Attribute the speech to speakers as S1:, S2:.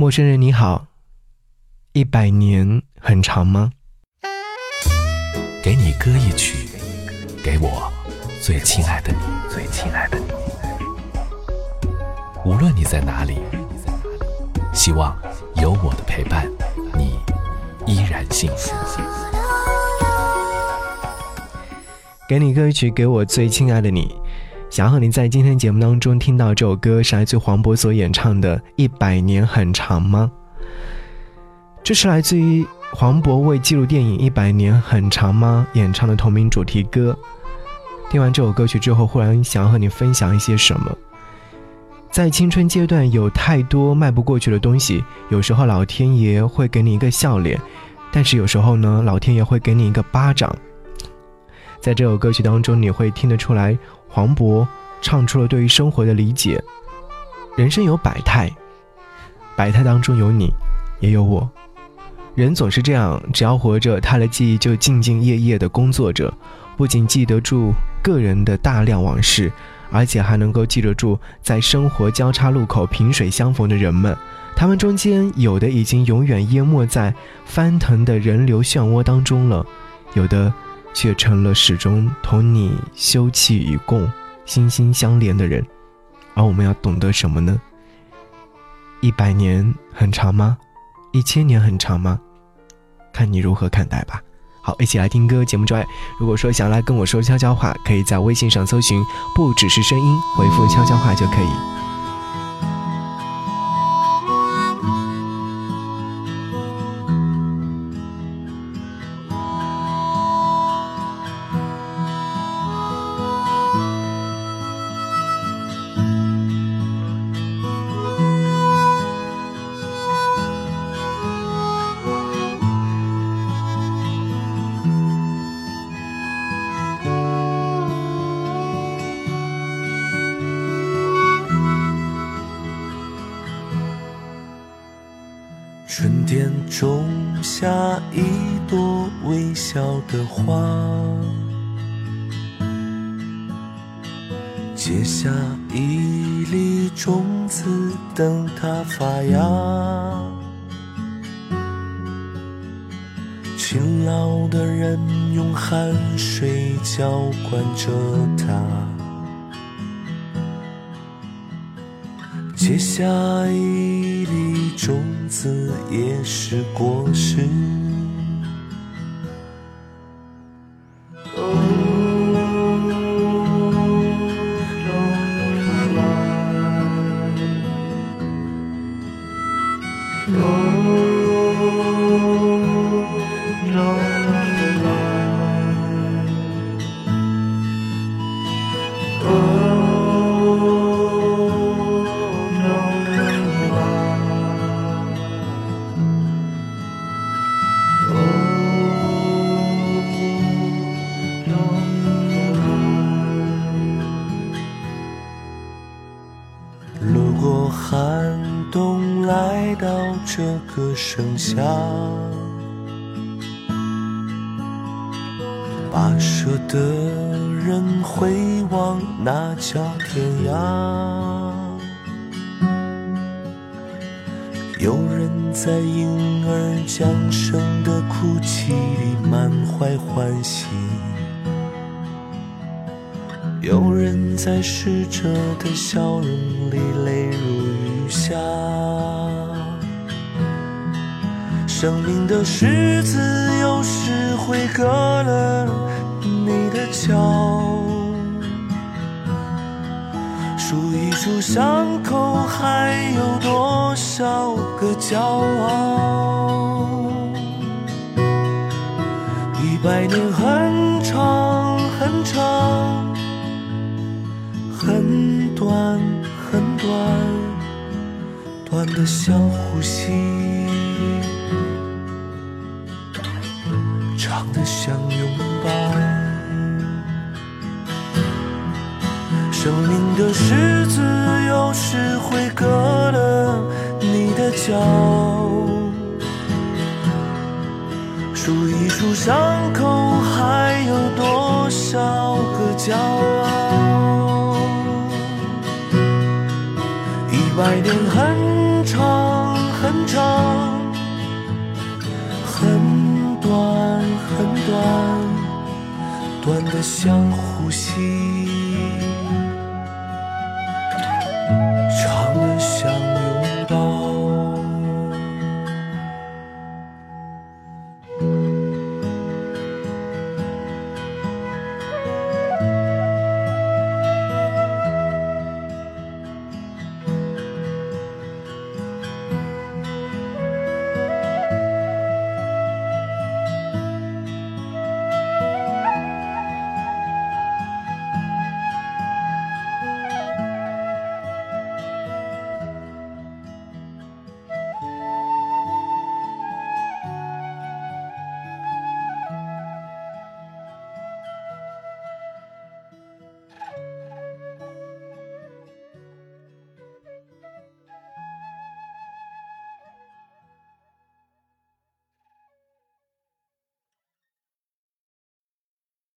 S1: 陌生人你好，一百年很长吗？
S2: 给你歌一曲，给我最亲爱的你，最亲爱的你。无论你在哪里，希望有我的陪伴，你依然幸福。
S1: 给你歌一曲，给我最亲爱的你。想要和你在今天节目当中听到这首歌，是来自黄渤所演唱的《一百年很长吗》。这是来自于黄渤为记录电影《一百年很长吗》演唱的同名主题歌。听完这首歌曲之后，忽然想要和你分享一些什么。在青春阶段，有太多迈不过去的东西，有时候老天爷会给你一个笑脸，但是有时候呢，老天爷会给你一个巴掌。在这首歌曲当中，你会听得出来，黄渤唱出了对于生活的理解。人生有百态，百态当中有你，也有我。人总是这样，只要活着，他的记忆就兢兢业业地工作着，不仅记得住个人的大量往事，而且还能够记得住在生活交叉路口萍水相逢的人们。他们中间有的已经永远淹没在翻腾的人流漩涡当中了，有的。却成了始终同你休戚与共、心心相连的人，而我们要懂得什么呢？一百年很长吗？一千年很长吗？看你如何看待吧。好，一起来听歌。节目之外，如果说想来跟我说悄悄话，可以在微信上搜寻“不只是声音”，回复“悄悄话”就可以。
S3: 春天种下一朵微笑的花，结下一粒种子等它发芽。勤劳的人用汗水浇灌着它，结下一粒。种子也是果实。寒冬来到这个盛夏，跋涉的人回望那叫天涯。有人在婴儿降生的哭泣里满怀欢喜，有人在逝者的笑容里泪如下。生命的十字有时会割了你的脚，数一数伤口，还有多少个骄傲？一百年很长很长，很短很短，短的像呼吸。长的像拥抱，生命的十字有时会割了你的脚，数一数伤口，还有多少个骄傲？一百年很长很长，很短很短，短的像呼吸。